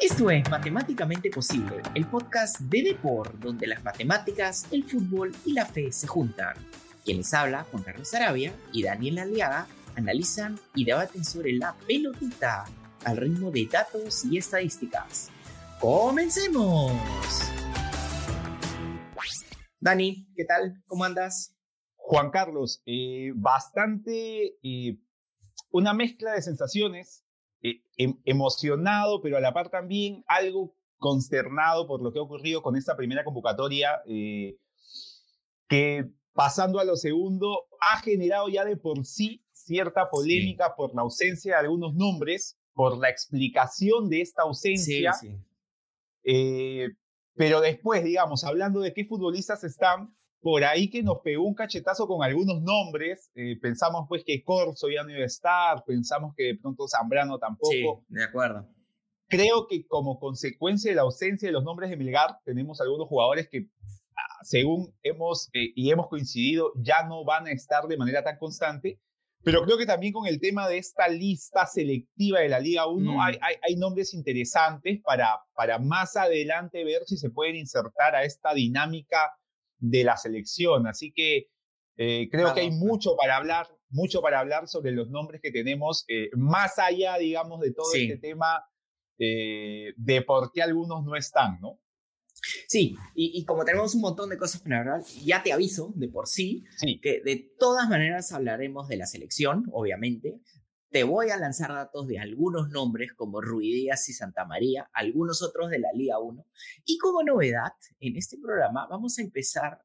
Esto es Matemáticamente Posible, el podcast de Depor, donde las matemáticas, el fútbol y la fe se juntan. Quien les habla, Juan Carlos Arabia y Daniel Aliaga, analizan y debaten sobre la pelotita al ritmo de datos y estadísticas. ¡Comencemos! Dani, ¿qué tal? ¿Cómo andas? Juan Carlos, eh, bastante eh, una mezcla de sensaciones, eh, em, emocionado, pero a la par también algo consternado por lo que ha ocurrido con esta primera convocatoria, que pasando a lo segundo, ha generado ya de por sí cierta polémica por la ausencia de algunos nombres, por la explicación de esta ausencia. pero después, digamos, hablando de qué futbolistas están, por ahí que nos pegó un cachetazo con algunos nombres. Eh, pensamos pues que Corso ya no iba a estar, pensamos que de pronto Zambrano tampoco. Sí, de acuerdo. Creo que como consecuencia de la ausencia de los nombres de Milgar, tenemos algunos jugadores que, ah, según hemos eh, y hemos coincidido, ya no van a estar de manera tan constante. Pero creo que también con el tema de esta lista selectiva de la Liga 1 mm. hay, hay, hay, nombres interesantes para, para más adelante ver si se pueden insertar a esta dinámica de la selección. Así que eh, creo que hay mucho para hablar, mucho para hablar sobre los nombres que tenemos, eh, más allá, digamos, de todo este tema eh, de por qué algunos no están, ¿no? Sí, y, como tenemos un montón de cosas para hablar, ya te aviso de por sí, sí, que de todas maneras hablaremos de la selección, obviamente, te voy a lanzar datos de algunos nombres como Ruidías y Santa María, algunos otros de la Liga 1. Y como novedad, en este programa vamos a empezar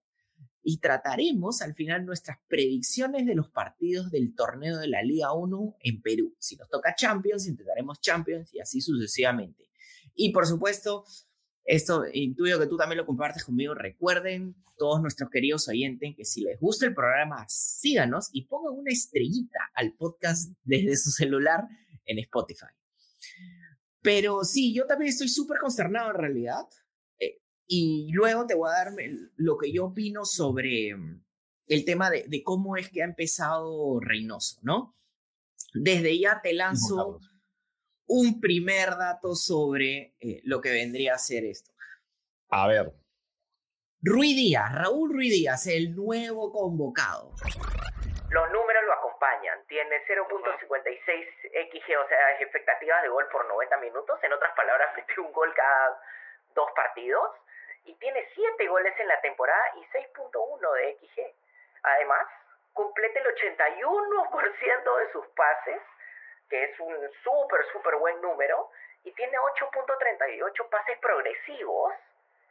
y trataremos al final nuestras predicciones de los partidos del torneo de la Liga 1 en Perú. Si nos toca Champions, intentaremos Champions y así sucesivamente. Y por supuesto, esto intuyo que tú también lo compartes conmigo. Recuerden, todos nuestros queridos oyentes, que si les gusta el programa, síganos y pongan una estrellita al podcast desde su celular en Spotify. Pero sí, yo también estoy súper consternado en realidad. Eh, y luego te voy a dar lo que yo opino sobre mm, el tema de, de, cómo es que ha empezado Reynoso, ¿no? Desde ya te lanzo un primer dato sobre eh, lo que vendría a ser esto. A ver. Rui Díaz, Raúl Rui Díaz, el nuevo convocado. Los números lo acompañan. Tiene 0.56 XG, o sea, expectativas de gol por 90 minutos. En otras palabras, metió un gol cada dos partidos. Y tiene 7 goles en la temporada y 6.1 de XG. Además, completa el 81% de sus pases que es un súper, súper buen número, y tiene 8.38 pases progresivos,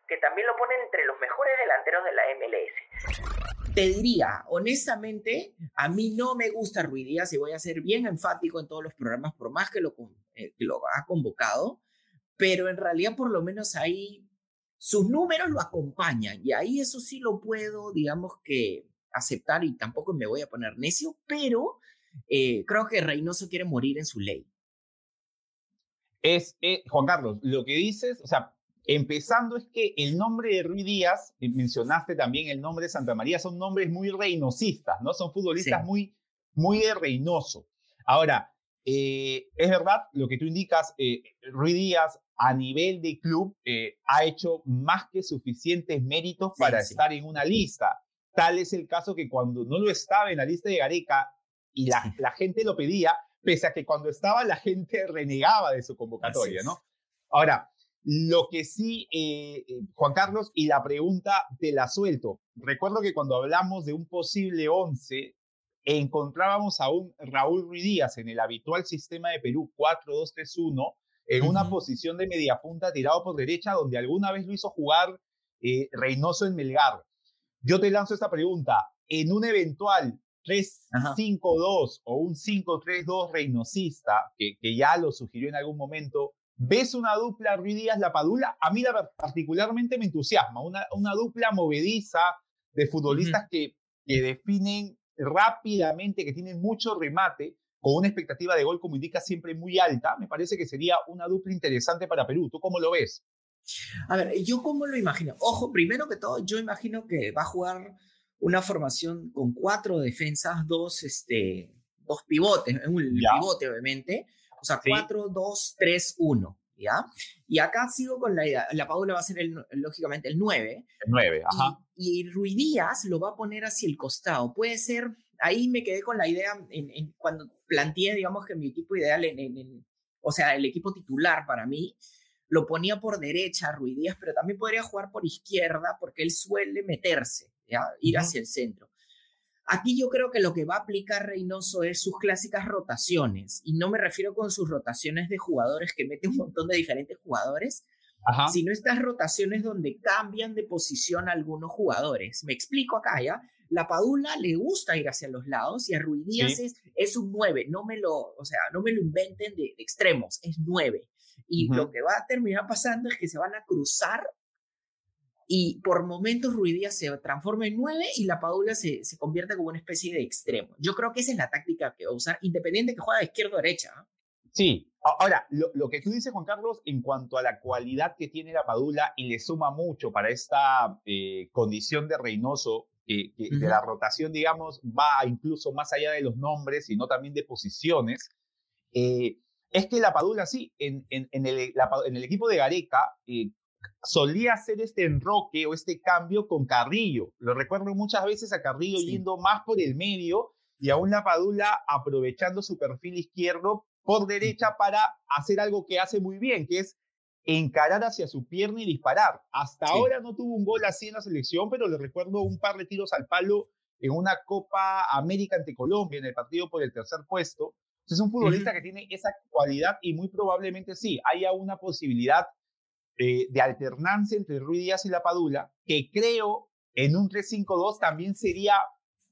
que también lo ponen entre los mejores delanteros de la MLS. Te diría, honestamente, a mí no me gusta Ruidías y voy a ser bien enfático en todos los programas, por más que lo, eh, que lo ha convocado, pero en realidad por lo menos ahí sus números lo acompañan y ahí eso sí lo puedo, digamos que aceptar y tampoco me voy a poner necio, pero eh, creo que Reynoso quiere morir en su ley. Es, eh, Juan Carlos, lo que dices, o sea, empezando es que el nombre de Ruiz Díaz, mencionaste también el nombre de Santa María, son nombres muy reinosistas, ¿no? Son futbolistas muy, muy de Reynoso. Ahora, eh, es verdad lo que tú indicas, eh, Ruiz Díaz a nivel de club ha hecho más que suficientes méritos para estar en una lista. Tal es el caso que cuando no lo estaba en la lista de Gareca, y la, la gente lo pedía, pese a que cuando estaba la gente renegaba de su convocatoria, ¿no? Ahora, lo que sí, eh, eh, Juan Carlos, y la pregunta te la suelto. Recuerdo que cuando hablamos de un posible 11, encontrábamos a un Raúl Ruiz Díaz en el habitual sistema de Perú 4-2-3-1, en una posición de media punta tirado por derecha, donde alguna vez lo hizo jugar eh, Reynoso en Melgar. Yo te lanzo esta pregunta. En un eventual 3-5-2 o un 5-3-2 reinosista, que, que, ya lo sugirió en algún momento, ¿ves una dupla Ruiz Díaz-Lapadula? A mí particularmente me entusiasma, una, una dupla movediza de futbolistas que, que definen rápidamente, que tienen mucho remate, con una expectativa de gol, como indica, siempre muy alta, me parece que sería una dupla interesante para Perú. ¿Tú cómo lo ves? A ver, yo cómo lo imagino. Ojo, primero que todo, yo imagino que va a jugar una formación con cuatro defensas, dos, este, dos pivotes, un pivote obviamente, o sea, cuatro, dos, tres, uno. ¿ya? Y acá sigo con la idea, la Padula va a ser lógicamente el 9. El 9, ajá. Y, y Ruidías lo va a poner hacia el costado. Puede ser, ahí me quedé con la idea en, cuando planteé, digamos, que mi equipo ideal, en, o sea, el equipo titular para mí, lo ponía por derecha Ruidías, pero también podría jugar por izquierda porque él suele meterse, ¿ya? Ir hacia el centro. Aquí yo creo que lo que va a aplicar Reynoso es sus clásicas rotaciones, y no me refiero con sus rotaciones de jugadores que mete un montón de diferentes jugadores, sino estas rotaciones donde cambian de posición algunos jugadores. Me explico acá, ¿ya? La Padula le gusta ir hacia los lados y a Ruidías es, un 9, no me lo, o sea, no me lo inventen de, extremos, es 9. Y lo que va a terminar pasando es que se van a cruzar y por momentos Ruidías se transforma en 9 y la Padula se, se, convierte como una especie de extremo. Yo creo que esa es la táctica que va a usar, independiente que juega de izquierda o derecha. Sí, ahora, lo, que tú dices, Juan Carlos, en cuanto a la cualidad que tiene la Padula y le suma mucho para esta eh, condición de Reynoso, que, de la rotación, digamos, va incluso más allá de los nombres, sino también de posiciones, eh, es que la Padula, sí, en, en, en, el, en el, equipo de Gareca, eh, solía hacer este enroque o este cambio con Carrillo. Lo recuerdo muchas veces a Carrillo yendo más por el medio y aún la Padula aprovechando su perfil izquierdo por derecha para hacer algo que hace muy bien, que es encarar hacia su pierna y disparar. Hasta ahora no tuvo un gol así en la selección, pero le recuerdo un par de tiros al palo en una Copa América ante Colombia, en el partido por el tercer puesto. Es un futbolista que tiene esa cualidad y muy probablemente sí, haya una posibilidad eh, de alternancia entre Ruiz Díaz y La Padula, que creo en un 3-5-2 también sería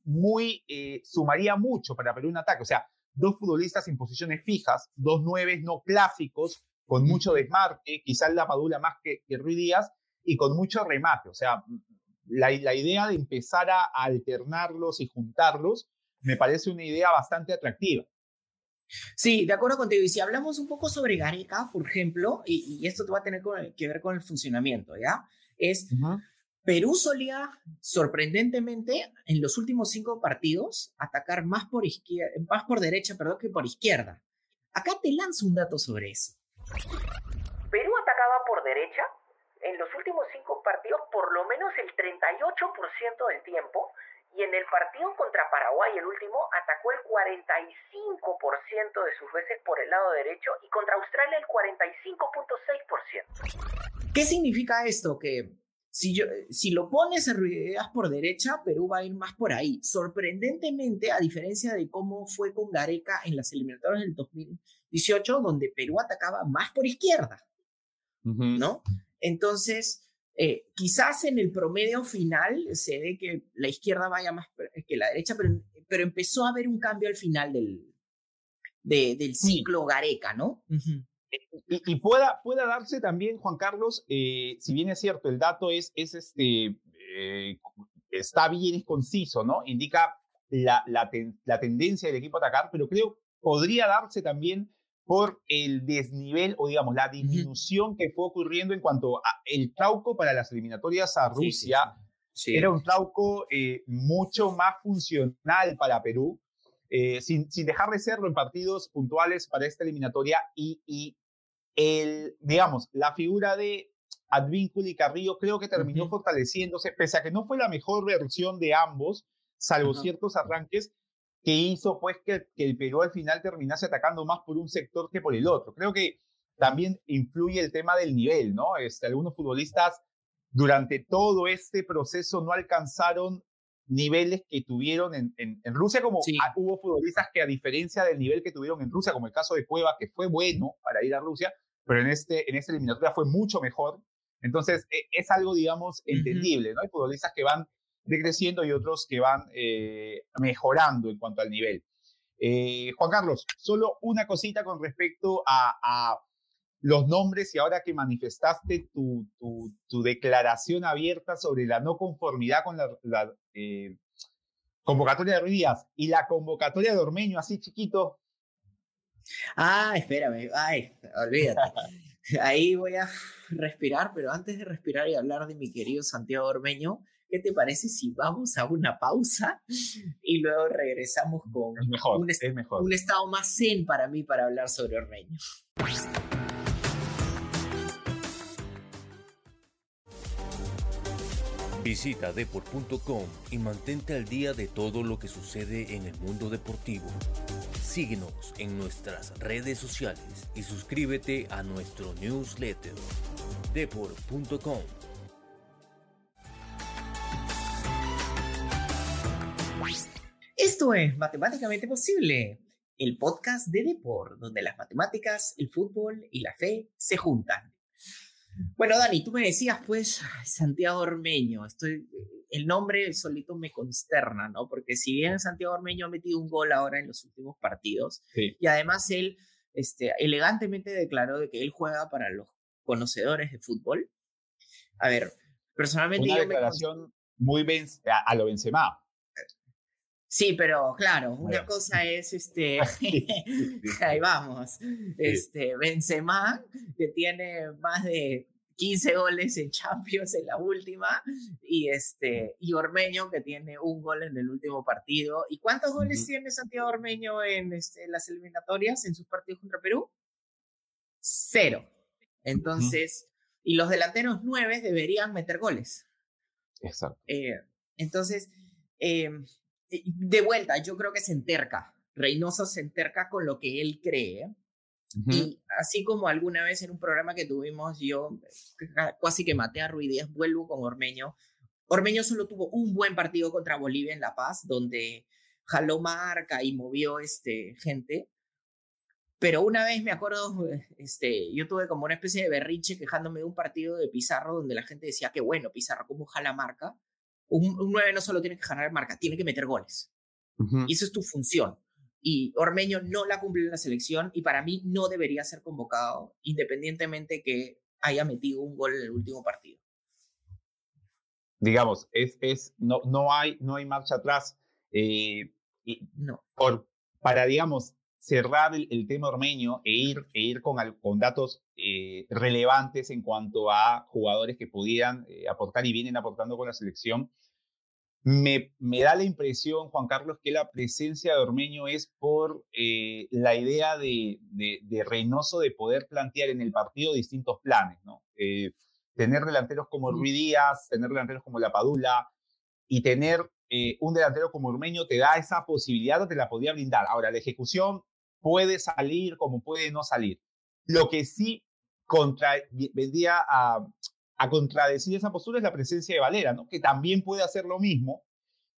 muy, eh, sumaría mucho para Perú un ataque. O sea, dos futbolistas en posiciones fijas, dos nueves no clásicos, con mucho desmarque, quizás La Padula más que, que Ruiz Díaz, y con mucho remate. O sea, la, la idea de empezar a alternarlos y juntarlos me parece una idea bastante atractiva. Sí, de acuerdo contigo. Y si hablamos un poco sobre Gareca, por ejemplo, y, esto te va a tener que ver con el funcionamiento, ¿ya? Es Perú solía, sorprendentemente, en los últimos cinco partidos, atacar más por, izquierda, más por derecha perdón, que por izquierda. Acá te lanzo un dato sobre eso. Perú atacaba por derecha en los últimos cinco partidos por lo menos el 38% del tiempo y en el partido contra Paraguay, el último, atacó el 45% de sus veces por el lado derecho y contra Australia el 45.6%. ¿Qué significa esto? Que si, yo, si lo pones en ruidas por derecha, Perú va a ir más por ahí. Sorprendentemente, a diferencia de cómo fue con Gareca en las eliminatorias del 2018, donde Perú atacaba más por izquierda, ¿no? Entonces, eh, quizás en el promedio final se ve que la izquierda vaya más que la derecha, pero, pero empezó a haber un cambio al final del, del ciclo Gareca, ¿no? y, pueda, pueda darse también, Juan Carlos, eh, si bien es cierto, el dato es, es este, eh, está bien, es conciso, ¿no? Indica la, la, la tendencia del equipo a atacar, pero creo podría darse también por el desnivel o digamos la disminución que fue ocurriendo en cuanto a el trauco para las eliminatorias a Rusia. Era un trauco eh, mucho más funcional para Perú, eh, sin, sin, dejar de serlo en partidos puntuales para esta eliminatoria y, y el, digamos, la figura de Advíncula y Carrillo creo que terminó fortaleciéndose, pese a que no fue la mejor versión de ambos, salvo ciertos arranques, que hizo pues que, el Perú al final terminase atacando más por un sector que por el otro. Creo que también influye el tema del nivel, ¿no? Este, algunos futbolistas durante todo este proceso no alcanzaron niveles que tuvieron en, en, Rusia, como hubo futbolistas que a diferencia del nivel que tuvieron en Rusia, como el caso de Cueva, que fue bueno para ir a Rusia, pero en, este, en esta eliminatoria fue mucho mejor. Entonces, e, es algo, digamos, entendible, ¿no? Hay futbolistas que van decreciendo y otros que van eh, mejorando en cuanto al nivel. Eh, Juan Carlos, solo una cosita con respecto a, los nombres y ahora que manifestaste tu, tu, declaración abierta sobre la no conformidad con la, eh, convocatoria de Ruiz Díaz y la convocatoria de Ormeño, así chiquito. Ah, espérame, ay, olvídate. Ahí voy a respirar, pero antes de respirar y hablar de mi querido Santiago Ormeño, ¿Qué te parece si vamos a una pausa y luego regresamos con un, estado más zen para mí para hablar sobre ormeño? Visita deport.com y mantente al día de todo lo que sucede en el mundo deportivo. Síguenos en nuestras redes sociales y suscríbete a nuestro newsletter deport.com Esto es Matemáticamente Posible, el podcast de Deport, donde las matemáticas, el fútbol y la fe se juntan. Bueno, Dani, tú me decías, pues, Santiago Ormeño, estoy, el nombre solito me consterna, ¿no? Porque si bien Santiago Ormeño ha metido un gol ahora en los últimos partidos, y además él este, elegantemente declaró de que él juega para los conocedores de fútbol. A ver, personalmente... Una declaración muy a, a lo Benzema. Sí, pero claro, una cosa es este, ahí vamos, este, Benzema, que tiene más de 15 goles en Champions en la última, y este, y Ormeño, que tiene un gol en el último partido. ¿Y cuántos goles tiene Santiago Ormeño en este, las eliminatorias, en sus partidos contra Perú? Cero. Entonces, y los delanteros nueve deberían meter goles. Exacto. Eh, entonces, eh, de vuelta, yo creo que se enterca. Reynoso se enterca con lo que él cree. Y así como alguna vez en un programa que tuvimos, yo casi que maté a Ruidías, vuelvo con Ormeño. Ormeño solo tuvo un buen partido contra Bolivia en La Paz, donde jaló marca y movió este, gente. Pero una vez me acuerdo, este, yo tuve como una especie de berrinche quejándome de un partido de Pizarro donde la gente decía que bueno, Pizarro, ¿cómo jala marca? Un, 9 no solo tiene que ganar marca, tiene que meter goles. Y esa es tu función. Y Ormeño no la cumple en la selección y para mí no debería ser convocado, independientemente que haya metido un gol en el último partido. Digamos, es, es, no, no, hay, no hay marcha atrás. Eh, y no. Por, para, digamos, cerrar el, tema ormeño e ir, e ir con, con datos eh, relevantes en cuanto a jugadores que pudieran eh, aportar y vienen aportando con la selección. Me, me, da la impresión, Juan Carlos, que la presencia de Ormeño es por eh, la idea de, de, Reynoso de poder plantear en el partido distintos planes, ¿no? tener delanteros como Ruiz Díaz, tener delanteros como La Padula y tener un delantero como Ormeño te da esa posibilidad, te la podía brindar. Ahora, la ejecución puede salir como puede no salir. Lo que sí contra, vendría a, a contradecir esa postura es la presencia de Valera, ¿no? que también puede hacer lo mismo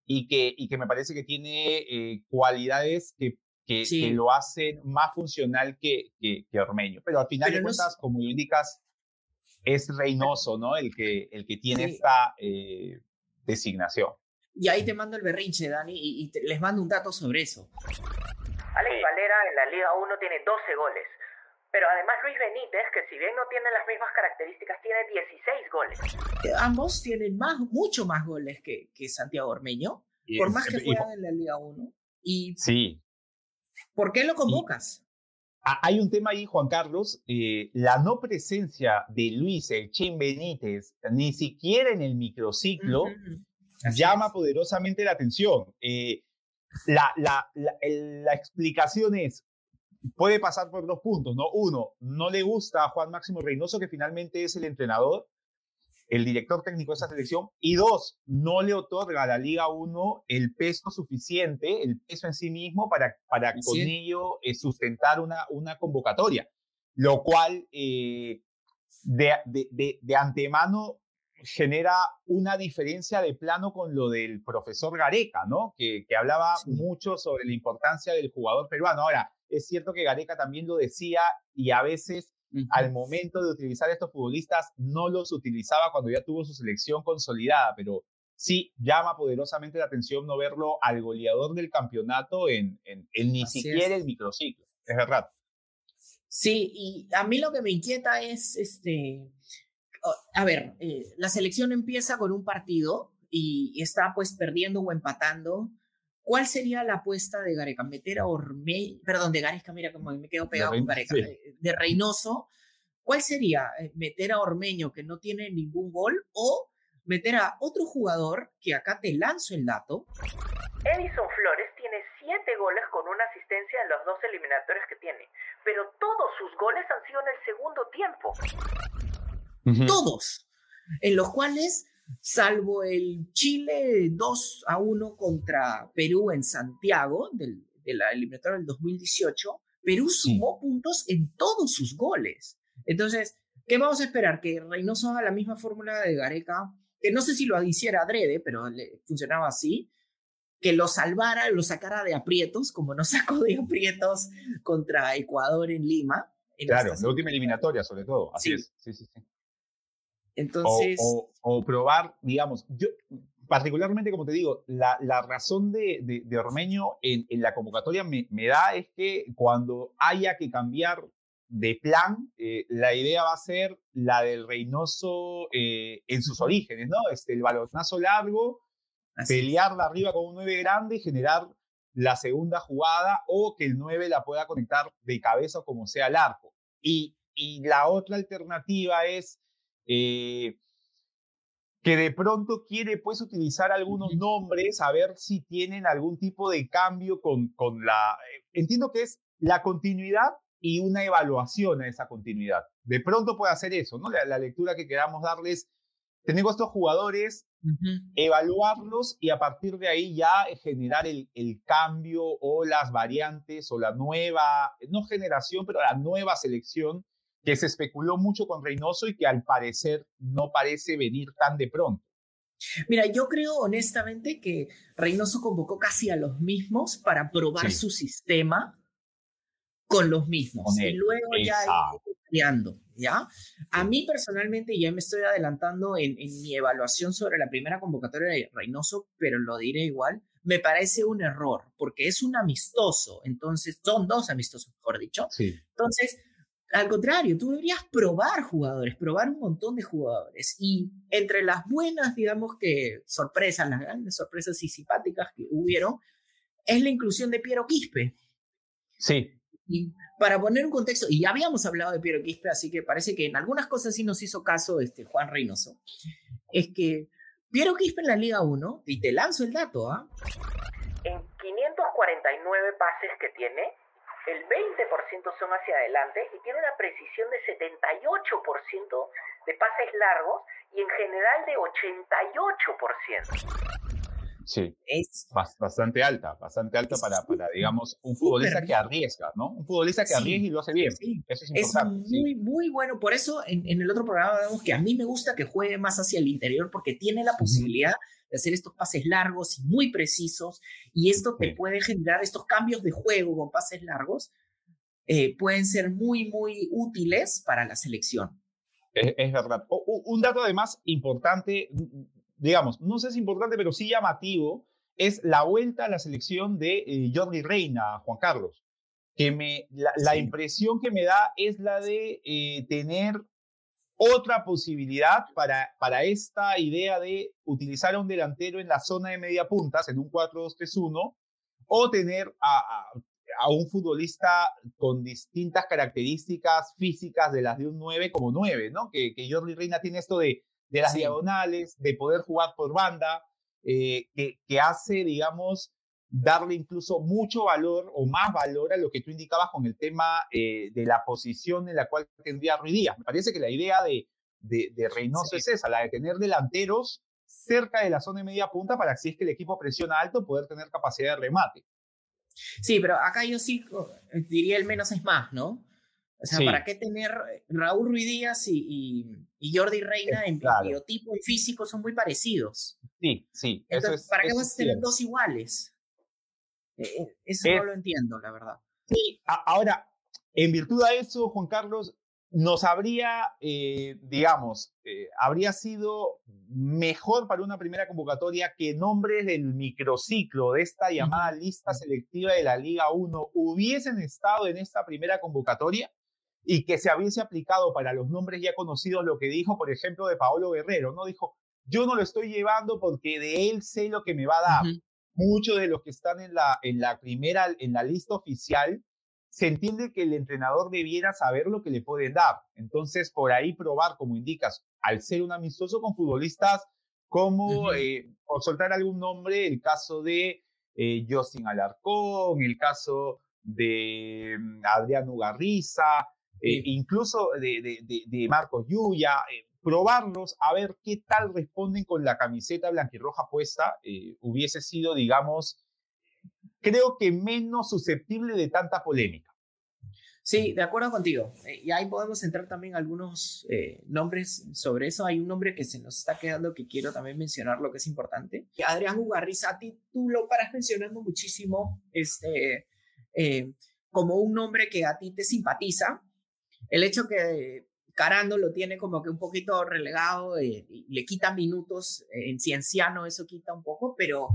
y que, y que me parece que tiene eh, cualidades que, que, lo hacen más funcional que, que, Ormeño. Pero al final de cuentas, como indicas, es Reynoso ¿no? el, que, el que tiene esta eh, designación. Y ahí te mando el berrinche, Dani, y, les mando un dato sobre eso. Alex Valera en la Liga 1 tiene 12 goles. Pero además Luis Benítez, que si bien no tiene las mismas características, tiene 16 goles. Ambos tienen más, mucho más goles que, que Santiago Ormeño, por más que juegan en la Liga 1. Y sí. ¿Por qué lo convocas? Hay un tema ahí, Juan Carlos, eh, la no presencia de Luis El Chen Benítez, ni siquiera en el microciclo, llama poderosamente la atención. Eh, la, la, la, explicación es, puede pasar por dos puntos, ¿no? Uno, no le gusta a Juan Máximo Reynoso, que finalmente es el entrenador, el director técnico de esa selección, y dos, no le otorga a la Liga 1 el peso suficiente, el peso en sí mismo para, para con ello eh, sustentar una, una convocatoria, lo cual eh, de, de, de, antemano genera una diferencia de plano con lo del profesor Gareca, ¿no? Que, que hablaba mucho sobre la importancia del jugador peruano. Ahora, es cierto que Gareca también lo decía y a veces al momento de utilizar estos futbolistas no los utilizaba cuando ya tuvo su selección consolidada, pero sí llama poderosamente la atención no verlo al goleador del campeonato en, en, ni siquiera el microciclo. Es verdad. Sí, y a mí lo que me inquieta es este a ver, eh, la selección empieza con un partido y, está pues perdiendo o empatando. ¿Cuál sería la apuesta de Gareca? Meter a Ormeño, perdón, de Gareca, mira cómo me quedo pegado con Gareca, de Reynoso. ¿Cuál sería? Eh, ¿Meter a Ormeño que no tiene ningún gol o meter a otro jugador que acá te lanzo el dato? Edison Flores tiene siete goles con una asistencia en los dos eliminatorios que tiene, pero todos sus goles han sido en el segundo tiempo todos, en los cuales salvo el Chile 2 a 1 contra Perú en Santiago, del, de la eliminatoria del 2018, Perú sumó puntos en todos sus goles. Entonces, ¿qué vamos a esperar? Que Reynoso haga la misma fórmula de Gareca, que no sé si lo hiciera adrede, pero le funcionaba así, que lo salvara, lo sacara de aprietos, como nos sacó de aprietos contra Ecuador en Lima. claro, la última eliminatoria sobre todo, así es. Sí, sí, sí. Entonces... O, probar, digamos, yo particularmente, como te digo, la, la razón de, de, Ormeño en, en, la convocatoria me, me, da es que cuando haya que cambiar de plan, eh, la idea va a ser la del Reynoso eh, en sus orígenes, ¿no? Este, el balonazo largo, pelearla arriba con un 9 grande y generar la segunda jugada o que el 9 la pueda conectar de cabeza como sea el arco. Y, y la otra alternativa es eh, que de pronto quiere pues utilizar algunos nombres a ver si tienen algún tipo de cambio con, con la... Eh, entiendo que es la continuidad y una evaluación a esa continuidad. De pronto puede hacer eso, ¿no? La, lectura que queramos darles, tenemos estos jugadores, evaluarlos y a partir de ahí ya generar el, el, cambio o las variantes o la nueva, no generación, pero la nueva selección que se especuló mucho con Reynoso y que al parecer no parece venir tan de pronto. Mira, yo creo honestamente que Reynoso convocó casi a los mismos para probar su sistema con los mismos y luego ya ir ¿ya? A mí personalmente ya me estoy adelantando en, en, mi evaluación sobre la primera convocatoria de Reynoso, pero lo diré igual, me parece un error porque es un amistoso, entonces son dos amistosos, mejor dicho. Sí. Entonces, al contrario, tú deberías probar jugadores, probar un montón de jugadores. Y entre las buenas, digamos que sorpresas, las grandes sorpresas y simpáticas que hubieron, es la inclusión de Piero Quispe. Sí. Y para poner un contexto, y ya habíamos hablado de Piero Quispe, así que parece que en algunas cosas sí nos hizo caso este Juan Reynoso, es que Piero Quispe en la Liga 1, y te lanzo el dato, ¿ah? En 549 pases que tiene, el 20% son hacia adelante y tiene una precisión de 78% de pases largos y en general de 88%. Sí, es bastante alta, bastante alta para, para digamos, un futbolista que arriesga, ¿no? Un futbolista que arriesga y lo hace bien. Eso es importante. Es muy, muy bueno. Por eso en, en, el otro programa vemos que a mí me gusta que juegue más hacia el interior porque tiene la posibilidad de hacer estos pases largos y muy precisos y esto te puede generar estos cambios de juego con pases largos, eh, pueden ser muy, muy útiles para la selección. Es, verdad. un dato además importante, digamos, no sé si es importante, pero sí llamativo, es la vuelta a la selección de eh, Jordi Reina, Juan Carlos. Que me, la, impresión que me da es la de eh, tener otra posibilidad para, para esta idea de utilizar a un delantero en la zona de media puntas, en un 4-2-3-1, o tener a, a, un futbolista con distintas características físicas de las de un 9 como 9, ¿no? Que, que Jordi Reina tiene esto de, de las diagonales, de poder jugar por banda, eh, que, que hace, digamos, darle incluso mucho valor o más valor a lo que tú indicabas con el tema eh, de la posición en la cual tendría Ruiz Díaz. Me parece que la idea de, de, Reynoso es esa, la de tener delanteros cerca de la zona de media punta para que si es que el equipo presiona alto poder tener capacidad de remate. Sí, pero acá yo sí diría el menos es más, ¿no? O sea, ¿para qué tener Raúl Ruiz Díaz y, y, Jordi Reina en biotipo y físico son muy parecidos? Sí, sí. ¿Para qué vas a tener dos iguales? Eh, eh, eso no lo entiendo, la verdad. Sí, ahora, en virtud de eso, Juan Carlos, nos habría, eh, digamos, habría sido mejor para una primera convocatoria que nombres del microciclo de esta llamada lista selectiva de la Liga 1 hubiesen estado en esta primera convocatoria y que se hubiese aplicado para los nombres ya conocidos lo que dijo, por ejemplo, de Paolo Guerrero, ¿no? Dijo, yo no lo estoy llevando porque de él sé lo que me va a dar muchos de los que están en la, en la primera, en la lista oficial, se entiende que el entrenador debiera saber lo que le pueden dar. Entonces, por ahí probar, como indicas, al ser un amistoso con futbolistas como, eh, por soltar algún nombre, el caso de eh, Justin Alarcón, el caso de mm, Adriano Garriza, eh, incluso de, de, de, Marcos Yuya, probarlos a ver qué tal responden con la camiseta blanquirroja puesta, eh, hubiese sido, digamos, creo que menos susceptible de tanta polémica. Sí, de acuerdo contigo. Eh, y ahí podemos entrar también algunos eh, nombres sobre eso. Hay un nombre que se nos está quedando que quiero también mencionar, lo que es importante. Adrián Ugarrizati, tú lo paras mencionando muchísimo este, como un nombre que a ti te simpatiza. El hecho que Carando lo tiene como que un poquito relegado, eh, y le quita minutos, eh, en Cienciano eso quita un poco, pero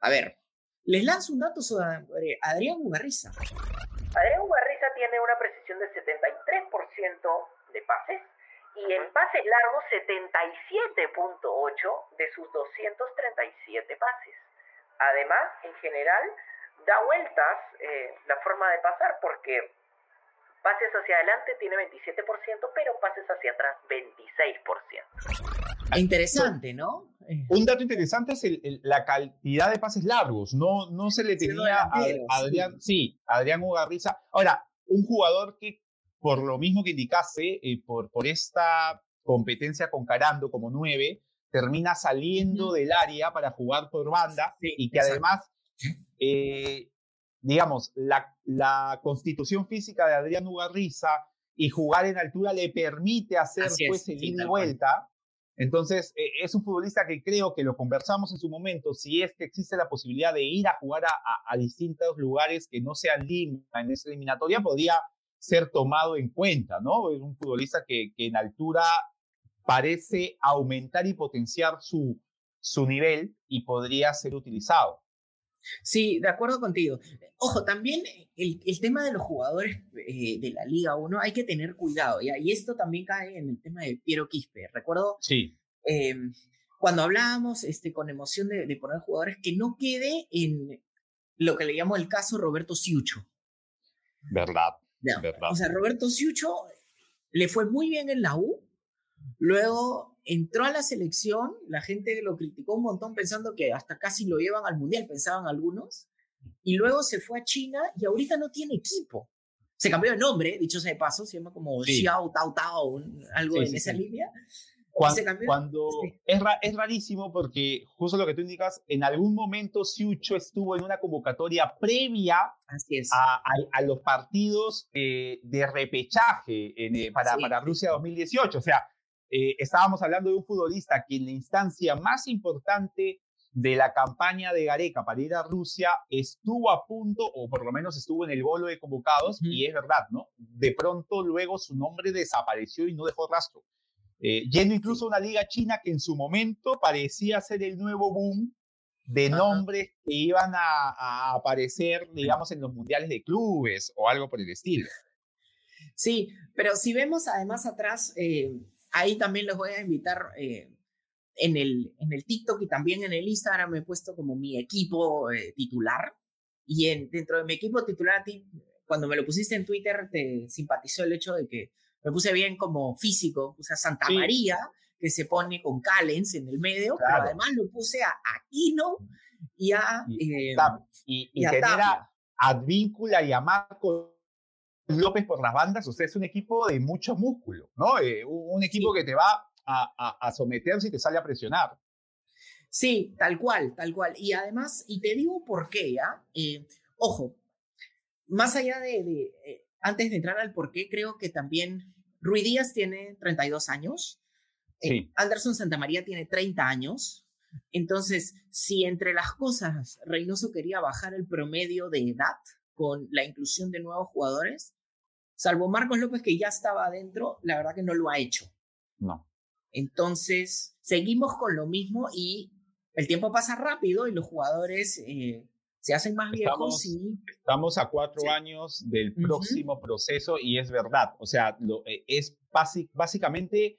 a ver, les lanzo un dato sobre Adrián Ugarriza. Adrián Ugarriza tiene una precisión del 73% de pases y en pases largos 77.8 de sus 237 pases. Además, en general, da vueltas eh, la forma de pasar porque Pases hacia adelante tiene 27%, pero pases hacia atrás 26%. Interesante, ¿no? Eh. Un dato interesante es la cantidad de pases largos. No, no se le tenía a, Adrián, sí. Adrián Ugarriza. Ahora, un jugador que, por lo mismo que indicaste, eh, por, por esta competencia con Carando como nueve, termina saliendo del área para jugar por banda y que además eh, digamos, la, la constitución física de Adrián Ugarriza y jugar en altura le permite hacer pues ida y vuelta. Entonces, e, es un futbolista que creo que lo conversamos en su momento, si es que existe la posibilidad de ir a jugar a, a, distintos lugares que no sean Lima en esa eliminatoria, podría ser tomado en cuenta, ¿no? Es un futbolista que, que en altura parece aumentar y potenciar su, su nivel y podría ser utilizado. Sí, de acuerdo contigo. Ojo, también el, el tema de los jugadores eh, de la Liga 1 hay que tener cuidado, ¿ya? y esto también cae en el tema de Piero Quispe. Recuerdo sí. Eh, cuando hablábamos este, con emoción de, de, poner jugadores que no quede en lo que le llamo el caso Roberto Siucho. Verdad, verdad. O sea, Roberto Siucho le fue muy bien en la U, luego entró a la selección, la gente lo criticó un montón pensando que hasta casi lo llevan al mundial, pensaban algunos, y luego se fue a China y ahorita no tiene equipo. Se cambió de nombre, dicho sea de paso, se llama como Xiao Tao Tao, algo en esa línea. Cuando, es, es, rarísimo porque justo lo que tú indicas, en algún momento Siucho estuvo en una convocatoria previa A, a, los partidos de repechaje eh, para, para Rusia 2018. O sea, eh, estábamos hablando de un futbolista que en la instancia más importante de la campaña de Gareca para ir a Rusia estuvo a punto, o por lo menos estuvo en el bolo de convocados, y es verdad, ¿no? De pronto luego su nombre desapareció y no dejó rastro. Eh, yendo incluso a una liga china que en su momento parecía ser el nuevo boom de nombres que iban a, aparecer, digamos, en los mundiales de clubes o algo por el estilo. Sí, pero si vemos además atrás, eh, ahí también los voy a invitar eh, en, el, en el TikTok y también en el Instagram me he puesto como mi equipo eh, titular. Y en, dentro de mi equipo titular, a ti, cuando me lo pusiste en Twitter, te simpatizó el hecho de que me puse bien como físico, puse a Santa María, que se pone con Callens en el medio, pero además lo puse a Aquino y a... Y, eh, y, y, tener a Advíncula y a Marco López por las bandas, o sea, es un equipo de mucho músculo, ¿no? Eh, un equipo que te va a, a, someter si te sale a presionar. Sí, tal cual, tal cual. Y además, y te digo por qué, ¿ya? Eh, ojo, más allá de, eh, antes de entrar al por qué, creo que también Rui Díaz tiene 32 años, sí. Anderson Santamaría tiene 30 años, entonces, si entre las cosas Reynoso quería bajar el promedio de edad con la inclusión de nuevos jugadores, Salvo Marcos López, que ya estaba adentro, la verdad que no lo ha hecho. No. Entonces, seguimos con lo mismo y el tiempo pasa rápido y los jugadores eh, se hacen más viejos. y... estamos a cuatro años del próximo proceso y es verdad. O sea, lo, eh, es básicamente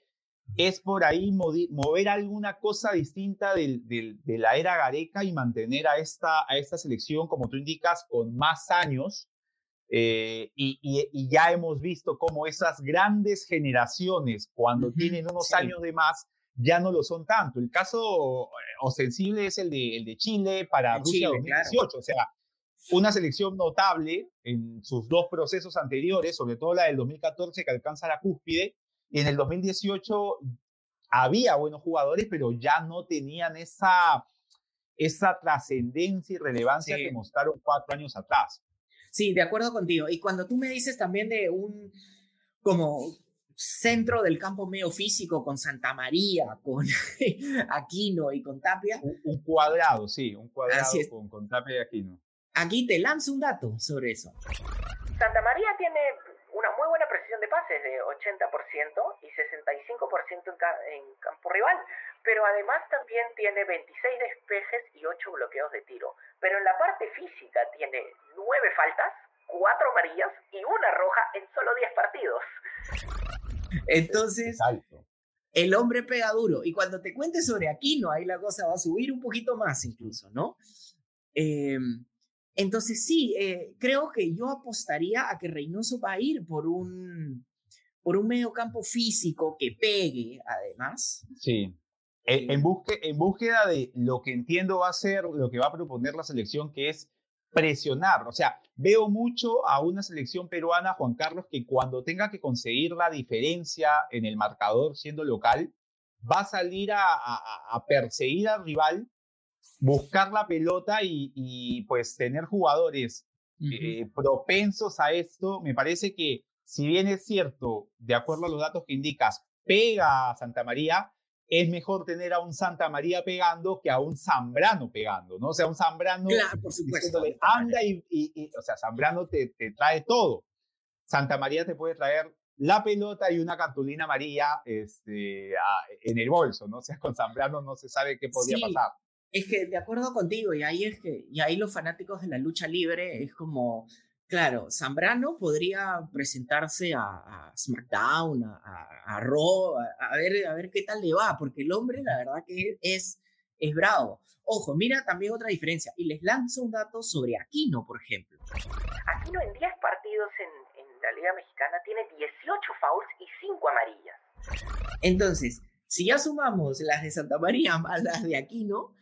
es por ahí mover alguna cosa distinta del, de la era Gareca y mantener a esta, a esta selección, como tú indicas, con más años eh, y, ya hemos visto cómo esas grandes generaciones, cuando tienen unos años de más, ya no lo son tanto. El caso eh, ostensible es el de, el de Chile para Rusia 2018. O sea, una selección notable en sus dos procesos anteriores, sobre todo la del 2014 que alcanza la cúspide, y en el 2018 había buenos jugadores, pero ya no tenían esa, esa trascendencia y relevancia que mostraron cuatro años atrás. Sí, de acuerdo contigo. Y cuando tú me dices también de un como centro del campo medio físico con Santa María, con Aquino y con Tapia. Un, cuadrado, sí, un cuadrado con, con Tapia y Aquino. Aquí te lanzo un dato sobre eso. Santa María tiene una muy buena precisión de pases de 80% y 65% en, en campo rival, pero además también tiene 26 despejes y 8 bloqueos de tiro. Pero en la parte física tiene 9 faltas, 4 amarillas y una roja en solo 10 partidos. Entonces, el hombre pega duro. Y cuando te cuente sobre Aquino, ahí la cosa va a subir un poquito más incluso, ¿no? Eh, entonces sí, eh, creo que yo apostaría a que Reynoso va a ir por un, por un medio campo físico que pegue, además. Sí. En, en, en búsqueda de lo que entiendo va a ser, lo que va a proponer la selección, que es presionar. O sea, veo mucho a una selección peruana, Juan Carlos, que cuando tenga que conseguir la diferencia en el marcador siendo local, va a salir a, a perseguir al rival buscar la pelota y, pues tener jugadores eh, propensos a esto, me parece que si bien es cierto, de acuerdo a los datos que indicas, pega a Santa María, es mejor tener a un Santa María pegando que a un Zambrano pegando, ¿no? O sea, un Zambrano claro, por supuesto. anda y, o sea, Zambrano te, te, trae todo. Santa María te puede traer la pelota y una cartulina amarilla este, en el bolso, ¿no? O sea, con Zambrano no se sabe qué podría pasar. Es que de acuerdo contigo, y ahí es que, y ahí los fanáticos de la lucha libre es como, claro, Zambrano podría presentarse a, SmackDown, a, a, Raw, a, ver, a ver qué tal le va, porque el hombre, la verdad que es, es bravo. Ojo, mira también otra diferencia, y les lanzo un dato sobre Aquino, por ejemplo. Aquino en 10 partidos en, en la Liga Mexicana tiene 18 fouls y 5 amarillas. Entonces, si ya sumamos las de Santa María más las de Aquino,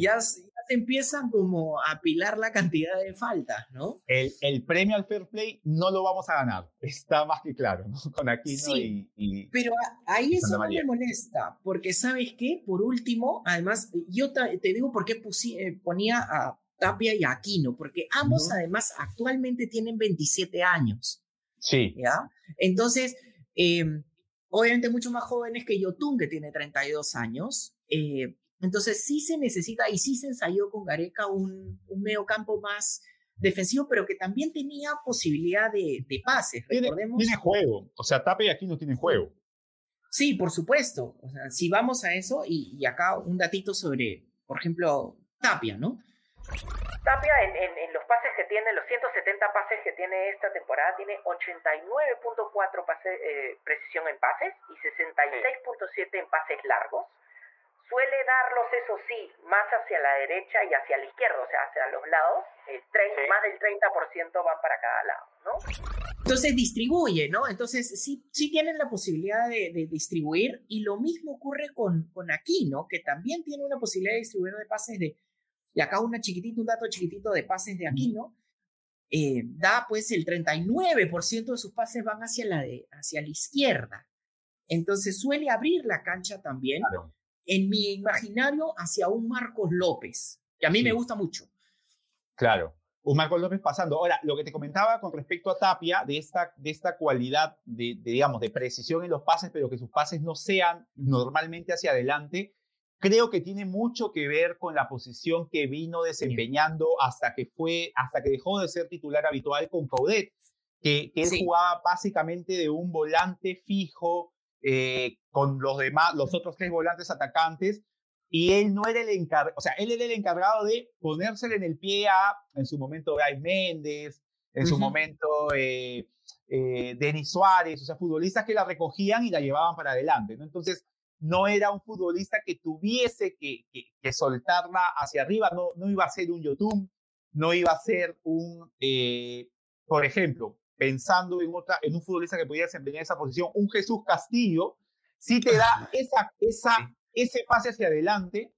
ya, se empiezan como a apilar la cantidad de faltas, ¿no? El, el, premio al fair play no lo vamos a ganar, está más que claro, ¿no? Con Aquino y, Pero ahí eso no me molesta, porque ¿sabes qué? Por último, además, yo te, digo por qué eh, ponía a Tapia y a Aquino, porque ambos además actualmente tienen 27 años. Sí. ¿Ya? Entonces, em, obviamente mucho más jóvenes que Yotun, que tiene 32 años. Eh, entonces sí se necesita y sí se ensayó con Gareca un, un medio campo más defensivo, pero que también tenía posibilidad de, de pases. Tiene, tiene, juego, o sea, Tape y aquí no tienen juego. Sí, por supuesto. O sea, si vamos a eso, y, y acá un datito sobre, por ejemplo, Tapia, ¿no? Tapia en, en, los pases que tiene, los 170 pases que tiene esta temporada, tiene 89.4 eh, precisión en pases y 66.7 en pases largos suele darlos, eso sí, más hacia la derecha y hacia la izquierda, o sea, hacia los lados, el más del 30% van para cada lado, ¿no? Entonces distribuye, ¿no? Entonces sí, sí tienen la posibilidad de, distribuir y lo mismo ocurre con, con Aquino, que también tiene una posibilidad de distribuir de pases de, y acá una chiquitito, un dato chiquitito de pases de Aquino, eh, da pues el 39% de sus pases van hacia la, de, hacia la izquierda. Entonces suele abrir la cancha también en mi imaginario hacia un Marcos López, que a mí me gusta mucho. Claro, un Marcos López pasando. Ahora, lo que te comentaba con respecto a Tapia, de esta, de esta cualidad de, digamos, de precisión en los pases, pero que sus pases no sean normalmente hacia adelante, creo que tiene mucho que ver con la posición que vino desempeñando hasta que fue, hasta que dejó de ser titular habitual con Caudet, que, que él jugaba básicamente de un volante fijo, eh, con los demás, los otros tres volantes atacantes, y él no era el encargado, o sea, él era el encargado de ponérsele en el pie a, en su momento, Bray Méndez, en su momento, eh, eh, Denis Suárez, o sea, futbolistas que la recogían y la llevaban para adelante, ¿no? Entonces, no era un futbolista que tuviese que, que, soltarla hacia arriba, no, no iba a ser un Yotun, no iba a ser un, eh, por ejemplo, pensando en, otra, en un futbolista que pudiera desempeñar esa posición, un Jesús Castillo, sí te da esa, esa, ese pase hacia adelante,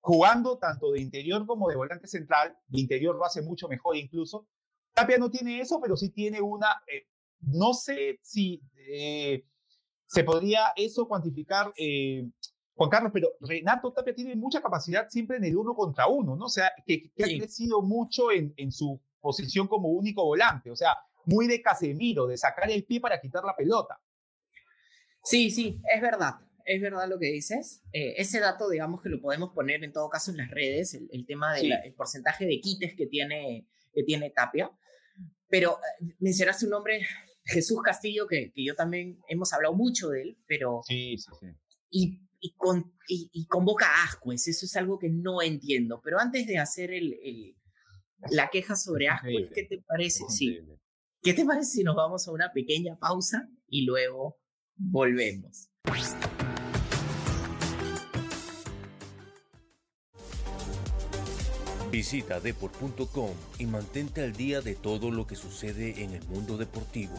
jugando tanto de interior como de volante central, de interior lo hace mucho mejor incluso. Tapia no tiene eso, pero sí tiene una, eh, no sé si, eh, se podría eso cuantificar, eh, Juan Carlos, pero Renato Tapia tiene mucha capacidad siempre en el uno contra uno, ¿no? O sea, que, ha crecido mucho en, en su posición como único volante, o sea, muy de Casemiro, de sacar el pie para quitar la pelota. Sí, sí, es verdad, es verdad lo que dices. Eh, ese dato, digamos que lo podemos poner en todo caso en las redes, el, tema del porcentaje de quites que tiene, que tiene Tapia. Pero eh, mencionaste un nombre, Jesús Castillo, que, que, yo también hemos hablado mucho de él, pero... Sí, sí, sí. Y, y, con, y, convoca a Ascuez, eso es algo que no entiendo. Pero antes de hacer el, el la queja sobre Ascuez, ¿qué te parece? Sí. ¿Qué te parece si nos vamos a una pequeña pausa y luego volvemos? Visita deport.com y mantente al día de todo lo que sucede en el mundo deportivo.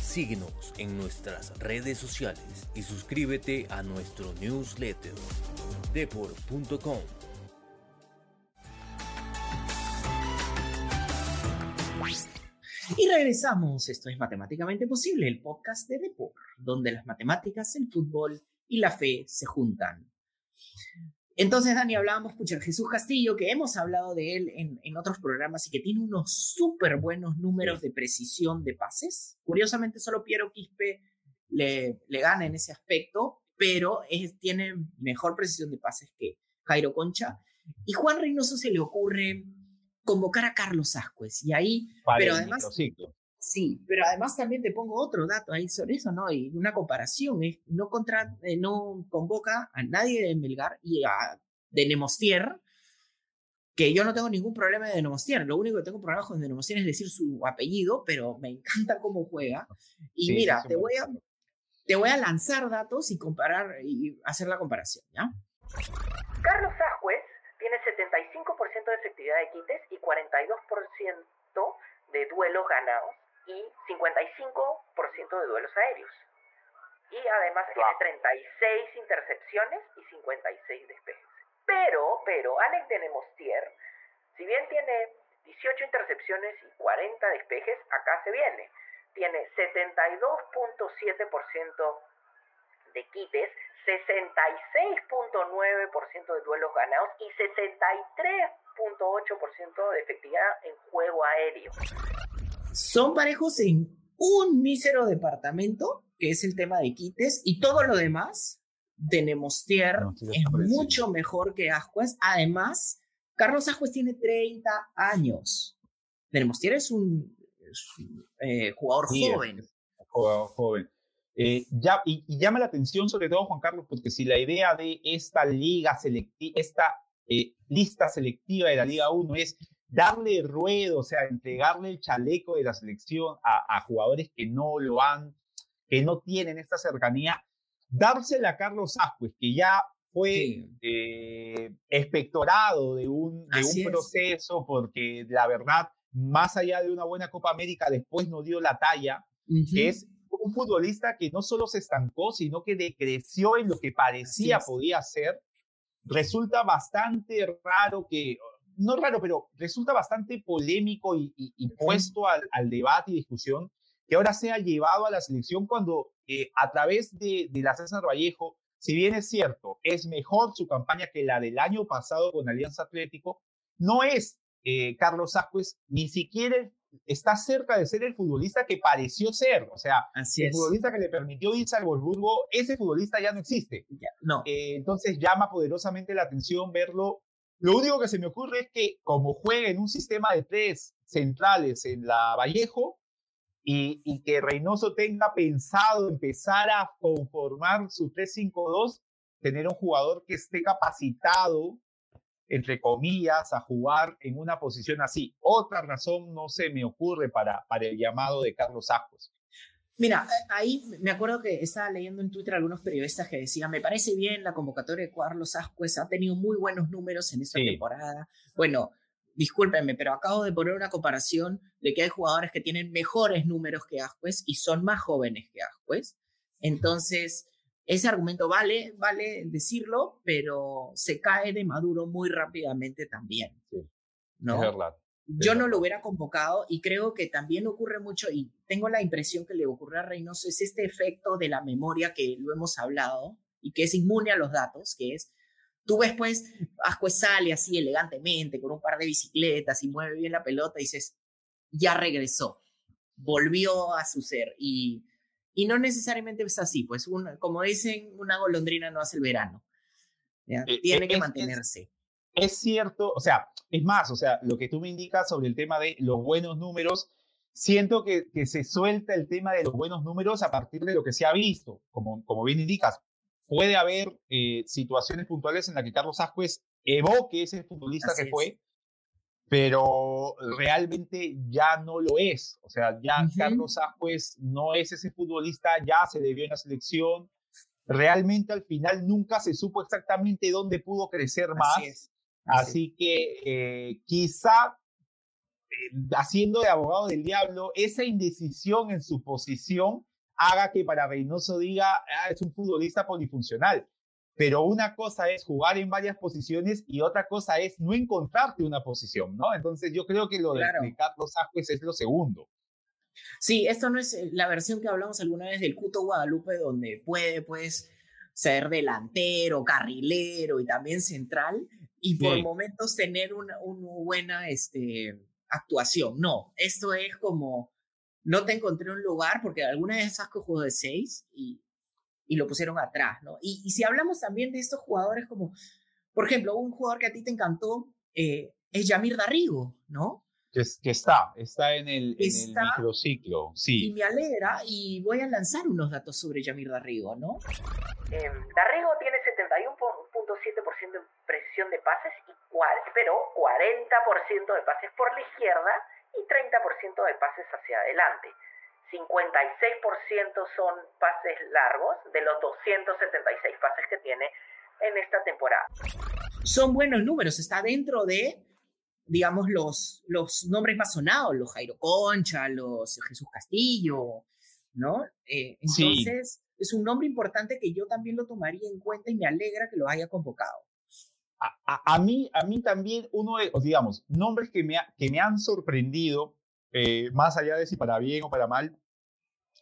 Síguenos en nuestras redes sociales y suscríbete a nuestro newsletter deport.com. Y regresamos, esto es Matemáticamente Posible, el podcast de Deport, donde las matemáticas, el fútbol y la fe se juntan. Entonces, Dani, hablábamos, escucha, Jesús Castillo, que hemos hablado de él en, otros programas y que tiene unos súper buenos números de precisión de pases. Curiosamente, solo Piero Quispe le, le gana en ese aspecto, pero tiene mejor precisión de pases que Jairo Concha. Y Juan Reynoso se le ocurre convocar a Carlos Ascuez. Y ahí, pero además, Sí, pero además también te pongo otro dato ahí sobre eso, ¿no? Y una comparación, es no, contra, eh, no convoca a nadie de Melgar y a de Nemostier, que yo no tengo ningún problema de Nemostier, lo único que tengo problema con Nemostier es decir su apellido, pero me encanta cómo juega. Y mira, te voy, a, te voy a lanzar datos y comparar y hacer la comparación, ¿ya? Carlos Ajuez tiene 75% de efectividad de quites y 42% de duelos ganados y 55% de duelos aéreos. Y además tiene 36 intercepciones y 56 despejes. Pero, pero, Alex de Nemostier, si bien tiene 18 intercepciones y 40 despejes, acá se viene. Tiene 72.7% de quites, 66.9% de duelos ganados y 63.8% de efectividad en juego aéreo son parejos en un mísero departamento, que es el tema de quites, y todo lo demás de Nemostier es mucho mejor que Ascuez. Además, Carlos Ascuez tiene 30 años. Nemostier es un, eh, jugador joven. jugador joven. Eh, ya, y, llama la atención sobre todo, Juan Carlos, porque si la idea de esta liga selectiva, esta eh, lista selectiva de la Liga 1 es darle ruedo, o sea, entregarle el chaleco de la selección a, jugadores que no lo han, que no tienen esta cercanía, dársela a Carlos Ascuez, que ya fue eh, espectorado de un, un proceso, porque la verdad, más allá de una buena Copa América, después no dio la talla, es un futbolista que no solo se estancó, sino que decreció en lo que parecía podía ser. Resulta bastante raro que, no raro, pero resulta bastante polémico y, puesto al, debate y discusión que ahora sea llevado a la selección cuando eh, a través de, la César Vallejo, si bien es cierto, es mejor su campaña que la del año pasado con Alianza Atlético, no es eh, Carlos Ascuez, ni siquiera está cerca de ser el futbolista que pareció ser. O sea, el futbolista que le permitió irse al Wolfsburgo, ese futbolista ya no existe. no. Eh, entonces llama poderosamente la atención verlo lo único que se me ocurre es que como juega en un sistema de tres centrales en la Vallejo y, que Reynoso tenga pensado empezar a conformar su 3-5-2, tener un jugador que esté capacitado, entre comillas, a jugar en una posición así. Otra razón no se me ocurre para, para el llamado de Carlos Ajos. Mira, eh, ahí me acuerdo que estaba leyendo en Twitter algunos periodistas que decían, me parece bien la convocatoria de Carlos Ascuez, ha tenido muy buenos números en esta temporada. Bueno, discúlpenme, pero acabo de poner una comparación de que hay jugadores que tienen mejores números que Ascuez y son más jóvenes que Ascuez. Entonces, ese argumento vale, vale decirlo, pero se cae de maduro muy rápidamente también. ¿no? Es verdad. yo no lo hubiera convocado y creo que también ocurre mucho, y tengo la impresión que le ocurre a Reynoso, es este efecto de la memoria que lo hemos hablado y que es inmune a los datos, que es, tú ves pues, Ascuez sale así elegantemente con un par de bicicletas y mueve bien la pelota y dices, ya regresó, volvió a su ser y, y no necesariamente es así, pues como dicen, una golondrina no hace el verano, eh, tiene que mantenerse. es cierto, o sea, es más, o sea, lo que tú me indicas sobre el tema de los buenos números, siento que, que se suelta el tema de los buenos números a partir de lo que se ha visto, como, como bien indicas. Puede haber eh, situaciones puntuales en las que Carlos Ascuez evoque ese futbolista que fue, pero realmente ya no lo es. O sea, ya Carlos Ascuez no es ese futbolista, ya se debió en la selección. Realmente al final nunca se supo exactamente dónde pudo crecer más. Así que eh, quizá eh, haciendo de abogado del diablo, esa indecisión en su posición haga que para Reynoso diga, ah, es un futbolista polifuncional. Pero una cosa es jugar en varias posiciones y otra cosa es no encontrarte una posición, ¿no? Entonces yo creo que lo de, Carlos Sánchez es lo segundo. Sí, esto no es eh, la versión que hablamos alguna vez del Cuto Guadalupe, donde puede, pues, ser delantero, carrilero y también central, y por momentos tener una, buena este, actuación. No, esto es como, no te encontré un lugar porque alguna vez Asco jugó de seis y, y lo pusieron atrás, ¿no? Y, y, si hablamos también de estos jugadores como, por ejemplo, un jugador que a ti te encantó eh, es Yamir Darrigo, ¿no? Que, que, está, está en el, en el microciclo, sí. Y me alegra y voy a lanzar unos datos sobre Yamir Darrigo, ¿no? Eh, Darrigo tiene 71.7% de precisión de pases, y pero 40% de pases por la izquierda y 30% de pases hacia adelante. 56% son pases largos de los 276 pases que tiene en esta temporada. Son buenos números, está dentro de, digamos, los, los nombres más sonados, los Jairo Concha, los Jesús Castillo, ¿no? Eh, entonces, es un nombre importante que yo también lo tomaría en cuenta y me alegra que lo haya convocado. A, mí, a mí también uno de, digamos, nombres que me, que me han sorprendido, eh, más allá de si para bien o para mal,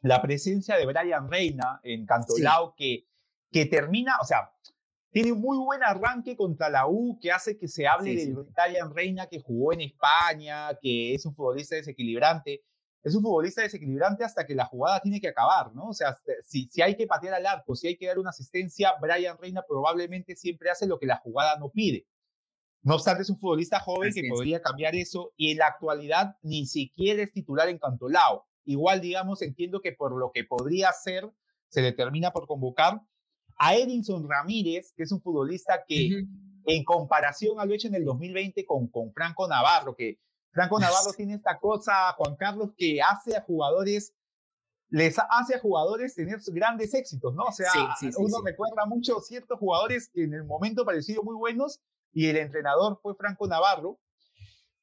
la presencia de Brian Reina en Cantolao, que, que termina, o sea, tiene un muy buen arranque contra la U, que hace que se hable de Brian Reina, que jugó en España, que es un futbolista desequilibrante es un futbolista desequilibrante hasta que la jugada tiene que acabar, ¿no? O sea, si, si hay que patear al arco, si hay que dar una asistencia, Brian Reina probablemente siempre hace lo que la jugada no pide. No obstante, es un futbolista joven que podría cambiar eso y en la actualidad ni siquiera es titular en Cantolao. Igual, digamos, entiendo que por lo que podría ser, se determina por convocar a Edinson Ramírez, que es un futbolista que en comparación a lo hecho en el 2020 con, con Franco Navarro, que Franco Navarro tiene esta cosa, Juan Carlos, que hace a jugadores, les hace a jugadores tener grandes éxitos, ¿no? O sea, uno recuerda mucho ciertos jugadores que en el momento parecieron muy buenos y el entrenador fue Franco Navarro.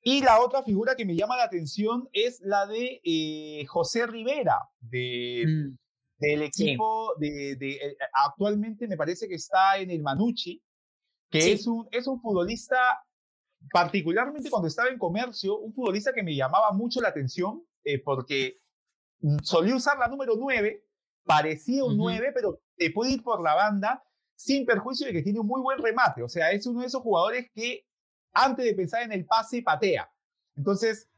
Y la otra figura que me llama la atención es la de eh, José Rivera, de, mm. del equipo de, eh, actualmente me parece que está en el Manucci, que es, un, es un futbolista particularmente cuando estaba en comercio, un futbolista que me llamaba mucho la atención eh, porque solía usar la número 9, parecía un 9, pero te puede ir por la banda sin perjuicio de que tiene un muy buen remate. O sea, es uno de esos jugadores que antes de pensar en el pase patea. Entonces,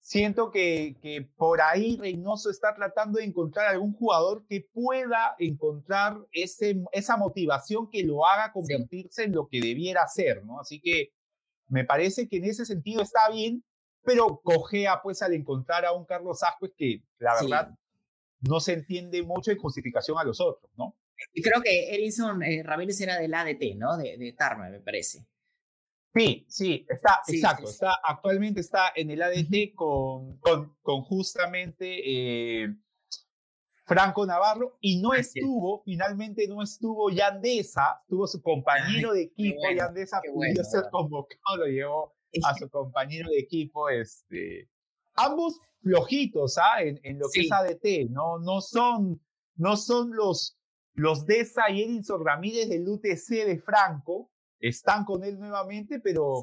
siento que, que por ahí Reynoso está tratando de encontrar algún jugador que pueda encontrar ese, esa motivación que lo haga convertirse en lo que debiera ser, ¿no? Así que me parece que en ese sentido está bien, pero cojea pues al encontrar a un Carlos Ascuez que la verdad no se entiende mucho en justificación a los otros, ¿no? Creo que Erinson eh, Ramírez era del ADT, ¿no? De, de Tarma, me parece. Sí, sí, está, exacto. Está, actualmente está en el ADT con, con, con, justamente eh, Franco Navarro y no estuvo, finalmente no estuvo Yandesa, tuvo su compañero de equipo, Yandesa pudo ser convocado, lo llevó a su compañero de equipo, este, ambos flojitos, ¿ah? En, en lo que es ADT, no, no son, no son los, los Deza y Edinson Ramírez del UTC de Franco, están con él nuevamente, pero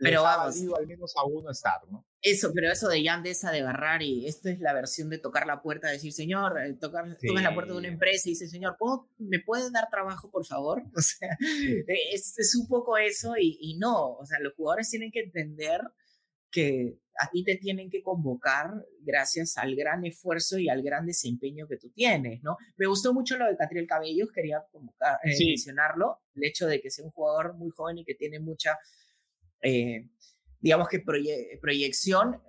pero vamos, al menos a uno estar, ¿no? Eso, pero eso de Yandesa de agarrar y esto es la versión de tocar la puerta, decir, señor, eh, tocar, la puerta de una empresa y dice, señor, ¿me puede dar trabajo, por favor? O sea, es, es, un poco eso y, y no, o sea, los jugadores tienen que entender que a ti te tienen que convocar gracias al gran esfuerzo y al gran desempeño que tú tienes, ¿no? Me gustó mucho lo de Catriel Cabellos, quería convocar, eh, mencionarlo, el hecho de que sea un jugador muy joven y que tiene mucha, eh, digamos que proyección,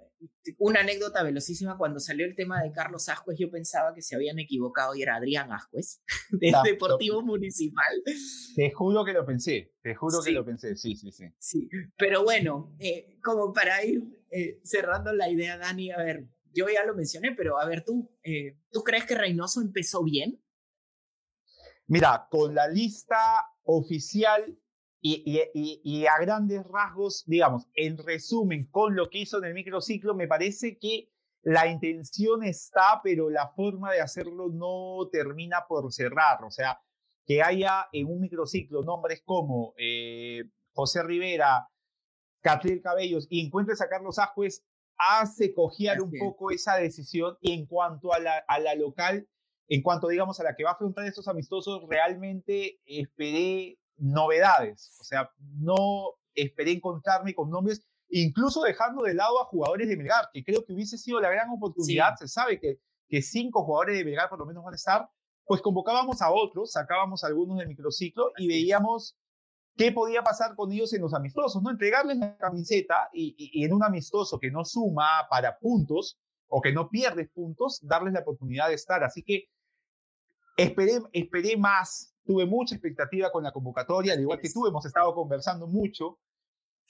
una anécdota velocísima, cuando salió el tema de Carlos Ascuez, yo pensaba que se habían equivocado y era Adrián Ascuez, de Deportivo Municipal. Te juro que lo pensé, te juro que lo pensé, sí, sí, sí. Sí, pero bueno, eh, como para ir eh, cerrando la idea, Dani, a ver, yo ya lo mencioné, pero a ver, ¿tú, eh, ¿tú crees que Reynoso empezó bien? Mira, con la lista oficial y, a grandes rasgos, digamos, en resumen, con lo que hizo en el microciclo, me parece que la intención está, pero la forma de hacerlo no termina por cerrar. O sea, que haya en un microciclo nombres como eh, José Rivera, Catriel Cabellos y encuentres a Carlos Ajuez, hace cojear un poco esa decisión. Y en cuanto a la, a la local, en cuanto, digamos, a la que va a afrontar estos amistosos, realmente esperé novedades. O sea, no esperé encontrarme con nombres, incluso dejando de lado a jugadores de Melgar, que creo que hubiese sido la gran oportunidad. Se sabe que, que cinco jugadores de Melgar por lo menos van a estar. Pues convocábamos a otros, sacábamos a algunos del microciclo y veíamos qué podía pasar con ellos en los amistosos, ¿no? Entregarles la camiseta y, en un amistoso que no suma para puntos o que no pierdes puntos, darles la oportunidad de estar. Así que esperé, esperé más tuve mucha expectativa con la convocatoria, al igual que tú, hemos estado conversando mucho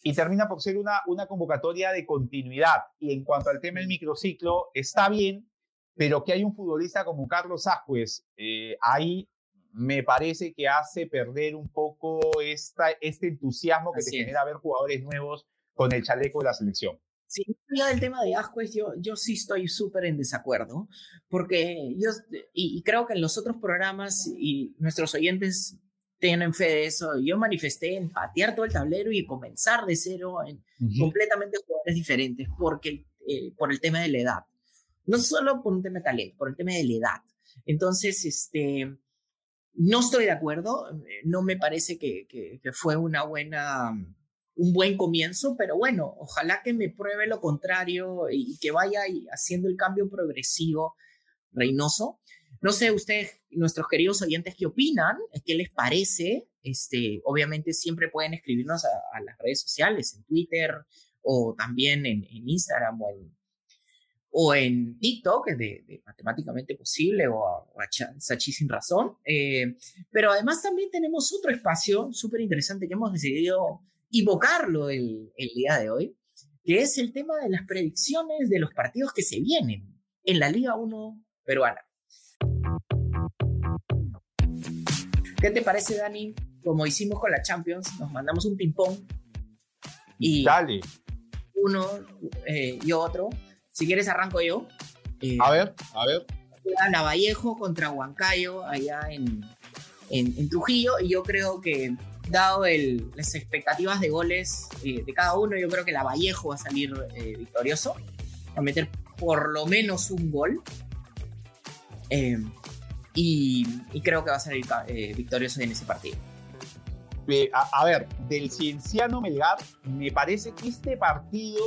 y termina por ser una, una convocatoria de continuidad. Y en cuanto al tema del microciclo, está bien, pero que hay un futbolista como Carlos Ascuez eh, ahí me parece que hace perder un poco esta, este entusiasmo que te genera ver jugadores nuevos con el chaleco de la selección. Sí, del tema de Ascuez, yo, yo sí estoy súper en desacuerdo, porque yo, y, creo que en los otros programas y nuestros oyentes tienen fe de eso, yo manifesté en patear todo el tablero y comenzar de cero en completamente jugadores diferentes, porque, eh, por el tema de la edad. No solo por un tema de talento, por el tema de la edad. Entonces, este, no estoy de acuerdo, eh, no me parece que, que, que fue una buena un buen comienzo, pero bueno, ojalá que me pruebe lo contrario y que vaya haciendo el cambio progresivo Reynoso. No sé ustedes, nuestros queridos oyentes, qué opinan, qué les parece. Este, obviamente siempre pueden escribirnos a, las redes sociales, en Twitter o también en, Instagram o en, o en TikTok, de, Matemáticamente Posible o a, Sachi Sin Razón. Eh, pero además también tenemos otro espacio súper interesante que hemos decidido invocarlo el, el día de hoy, que es el tema de las predicciones de los partidos que se vienen en la Liga 1 peruana. ¿Qué te parece, Dani? Como hicimos con la Champions, nos mandamos un ping-pong y Dale. uno eh, y otro. Si quieres, arranco yo. Eh, a ver, a ver. Vallejo contra Huancayo allá en, en, en, Trujillo y yo creo que dado las expectativas de goles eh, de cada uno, yo creo que la Vallejo va a salir eh, victorioso, va a meter por lo menos un gol. Eh, y, creo que va a salir victorioso en ese partido. A, ver, del Cienciano Melgar, me parece que este partido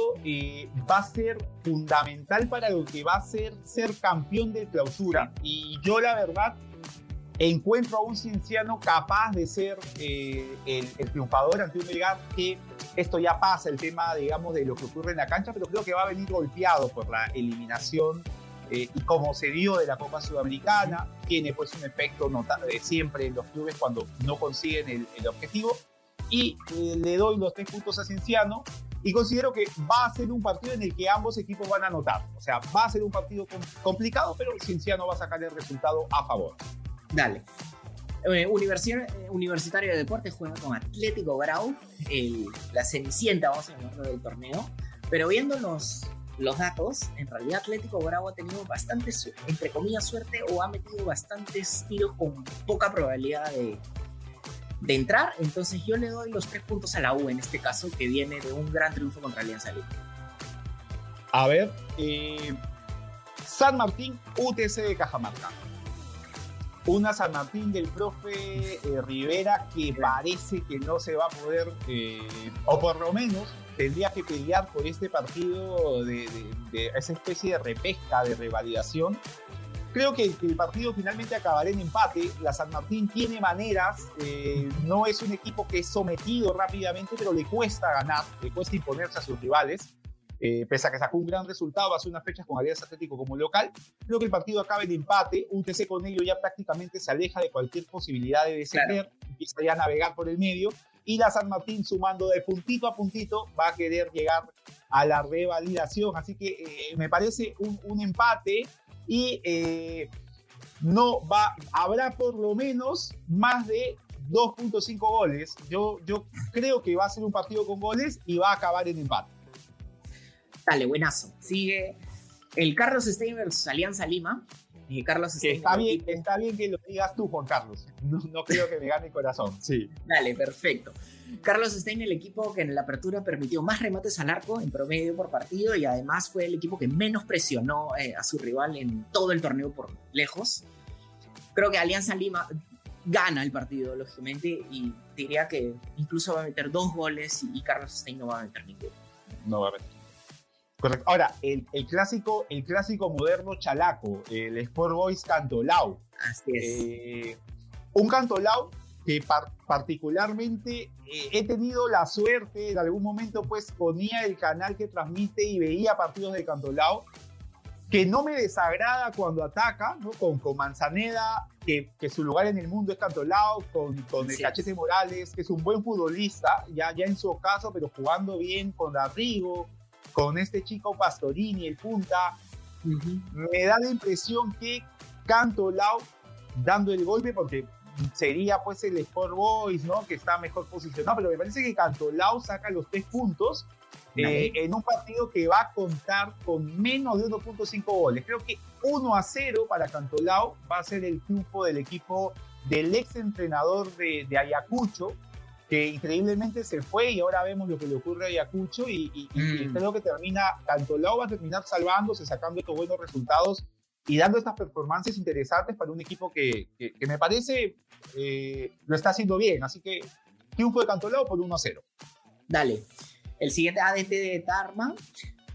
va a ser fundamental para lo que va a ser ser campeón de clausura. Y yo, la verdad, encuentro a un cienciano capaz de ser eh, el, triunfador ante un Melgar que esto ya pasa, el tema, digamos, de lo que ocurre en la cancha, pero creo que va a venir golpeado por la eliminación eh, y como se dio de la Copa Sudamericana, tiene pues un efecto notable siempre en los clubes cuando no consiguen el, objetivo. Y eh, le doy los tres puntos a Cienciano y considero que va a ser un partido en el que ambos equipos van a anotar. O sea, va a ser un partido complicado, pero Cienciano va a sacar el resultado a favor. Dale. Eh, eh, Universitario de Deportes juega con Atlético Grau, la cenicienta, vamos a llamarlo, del torneo. Pero viendo los, datos, en realidad Atlético Grau ha tenido bastante, entre comillas, suerte o ha metido bastantes tiros con poca probabilidad de, de entrar. Entonces yo le doy los tres puntos a la U en este caso, que viene de un gran triunfo contra Alianza Lima. A ver, eh, San Martín, UTC de Cajamarca. Una San Martín del profe eh, Rivera que parece que no se va a poder, eh, o por lo menos tendría que pelear por este partido de, esa especie de repesca, de revalidación. Creo que el partido finalmente acabará en empate. La San Martín tiene maneras, eh, no es un equipo que es sometido rápidamente, pero le cuesta ganar, le cuesta imponerse a sus rivales. Eh, pese a que sacó un gran resultado hace unas fechas con Alianza Atlético como local, creo que el partido acaba en empate. UTC con ello ya prácticamente se aleja de cualquier posibilidad de descender, empieza ya a navegar por el medio. Y la San Martín, sumando de puntito a puntito, va a querer llegar a la revalidación. Así que eh, me parece un, empate y eh, no va, habrá por lo menos más de 2.5 goles. Yo, yo creo que va a ser un partido con goles y va a acabar en empate. Dale, buenazo. Sigue el Carlos Stein versus Alianza Lima. Y Carlos Stein está, bien, está bien que lo digas tú, Juan Carlos. No, creo que me gane el corazón. Sí. Dale, perfecto. Carlos Stein, el equipo que en la apertura permitió más remates al arco en promedio por partido y además fue el equipo que menos presionó eh, a su rival en todo el torneo por lejos. Creo que Alianza Lima gana el partido, lógicamente, y diría que incluso va a meter dos goles y, y Carlos Stein no va a meter ninguno. No va a meter. Correcto. Ahora, el, clásico, el clásico moderno chalaco, el Sport Boys Cantolao. Así es. Eh, un Cantolao que particularmente eh, he tenido la suerte, en algún momento pues ponía el canal que transmite y veía partidos de Cantolao, que no me desagrada cuando ataca, ¿no? con, con Manzaneda, que, que, su lugar en el mundo es Cantolao, con, con el Cachete Morales, que es un buen futbolista, ya, ya en su caso, pero jugando bien con Arrigo, con este chico Pastorini, el punta, me da la impresión que Canto Lau dando el golpe, porque sería pues el Sport Boys, ¿no? Que está mejor posicionado, pero me parece que Cantolao saca los tres puntos eh, en un partido que va a contar con menos de 1.5 goles. Creo que 1 a 0 para Cantolao va a ser el triunfo del equipo del ex entrenador de, de Ayacucho, que increíblemente se fue y ahora vemos lo que le ocurre a Ayacucho y, mm. creo que termina, tanto Lau va a terminar salvándose, sacando estos buenos resultados y dando estas performances interesantes para un equipo que, que, me parece eh, lo está haciendo bien. Así que triunfo de Cantolao por 1-0. Dale. El siguiente ADT de Tarma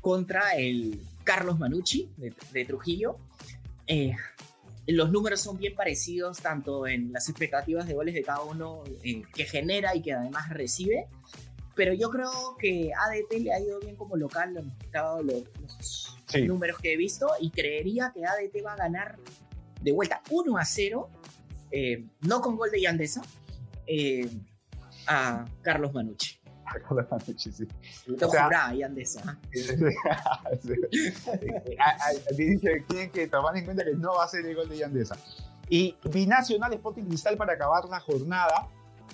contra el Carlos Manucci de, de Trujillo. Eh, los números son bien parecidos tanto en las expectativas de goles de cada uno que genera y que además recibe. Pero yo creo que ADT le ha ido bien como local, dado los, números que he visto, y creería que ADT va a ganar de vuelta 1 a 0, eh, no con gol de Yandesa, eh, a Carlos Manucci con la sí. o sea, y Andesa. Tienen que tomar en cuenta que no va a ser el gol de Yandesa. Y Binacional Sporting Cristal para acabar la jornada.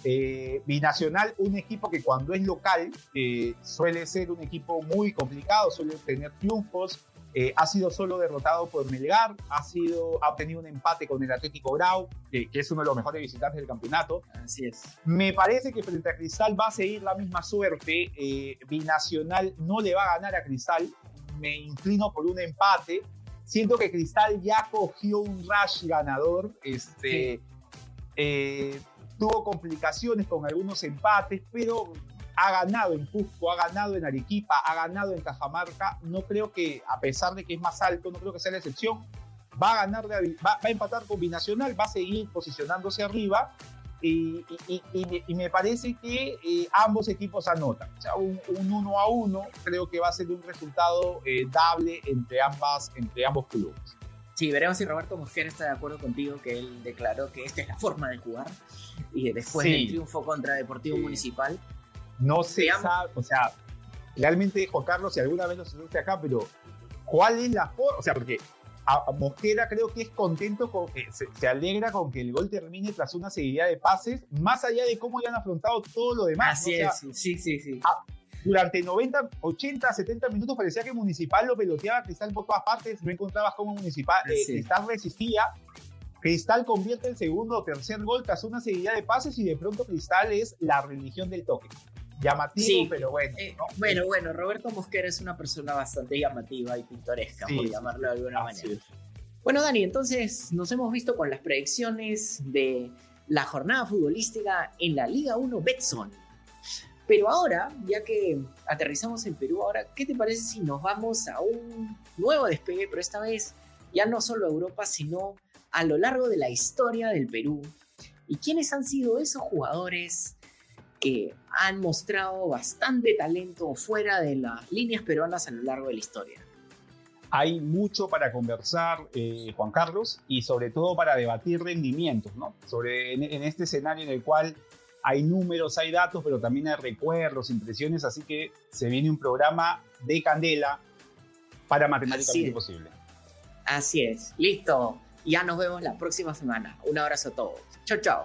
Eh, Binacional, un equipo que cuando es local eh, suele ser un equipo muy complicado, suele tener triunfos, eh, ha sido solo derrotado por Melgar, ha, sido, ha obtenido un empate con el Atlético Grau, que, es uno de los mejores visitantes del campeonato. Así es. Me parece que frente a Cristal va a seguir la misma suerte. Eh, Binacional no le va a ganar a Cristal. Me inclino por un empate. Siento que Cristal ya cogió un rush ganador. Este, eh, tuvo complicaciones con algunos empates, pero ha ganado en Cusco, ha ganado en Arequipa, ha ganado en Cajamarca. No creo que, a pesar de que es más alto, no creo que sea la excepción. Va a ganar, va, a empatar con Binacional, va a seguir posicionándose arriba. Y, me parece que eh, ambos equipos anotan. O sea, un, uno a uno creo que va a ser un resultado eh, dable entre, ambas, entre ambos clubes. Sí, veremos si Roberto Mosquera está de acuerdo contigo, que él declaró que esta es la forma de jugar. Y después del triunfo contra Deportivo Municipal, no se sabe, o sea, realmente, Juan Carlos, si alguna vez nos sentiste acá, pero ¿cuál es la forma? O sea, porque a, Mosquera creo que es contento, con, se, alegra con que el gol termine tras una seguidilla de pases, más allá de cómo ya han afrontado todo lo demás. Así es, sí, sí, sí. durante 90, 80, 70 minutos parecía que Municipal lo peloteaba Cristal por todas partes, no encontrabas cómo Municipal, eh, Cristal resistía, Cristal convierte el segundo o tercer gol tras una serie de pases y de pronto Cristal es la religión del toque. Llamativo, pero bueno. Eh, bueno, bueno, Roberto Mosquera es una persona bastante llamativa y pintoresca, por llamarlo de alguna manera. Bueno, Dani, entonces nos hemos visto con las predicciones de la jornada futbolística en la Liga 1 Betson. Pero ahora, ya que aterrizamos en Perú, ahora, ¿qué te parece si nos vamos a un nuevo despegue, pero esta vez ya no solo a Europa, sino a lo largo de la historia del Perú? ¿Y quiénes han sido esos jugadores que han mostrado bastante talento fuera de las líneas peruanas a lo largo de la historia? hay mucho para conversar, eh, Juan Carlos, y sobre todo para debatir rendimientos, ¿no? Sobre en, este escenario en el cual hay números, hay datos, pero también hay recuerdos, impresiones, así que se viene un programa de candela para matemáticamente posible. Así es, listo. Ya nos vemos la próxima semana. Un abrazo a todos. Chao, chao.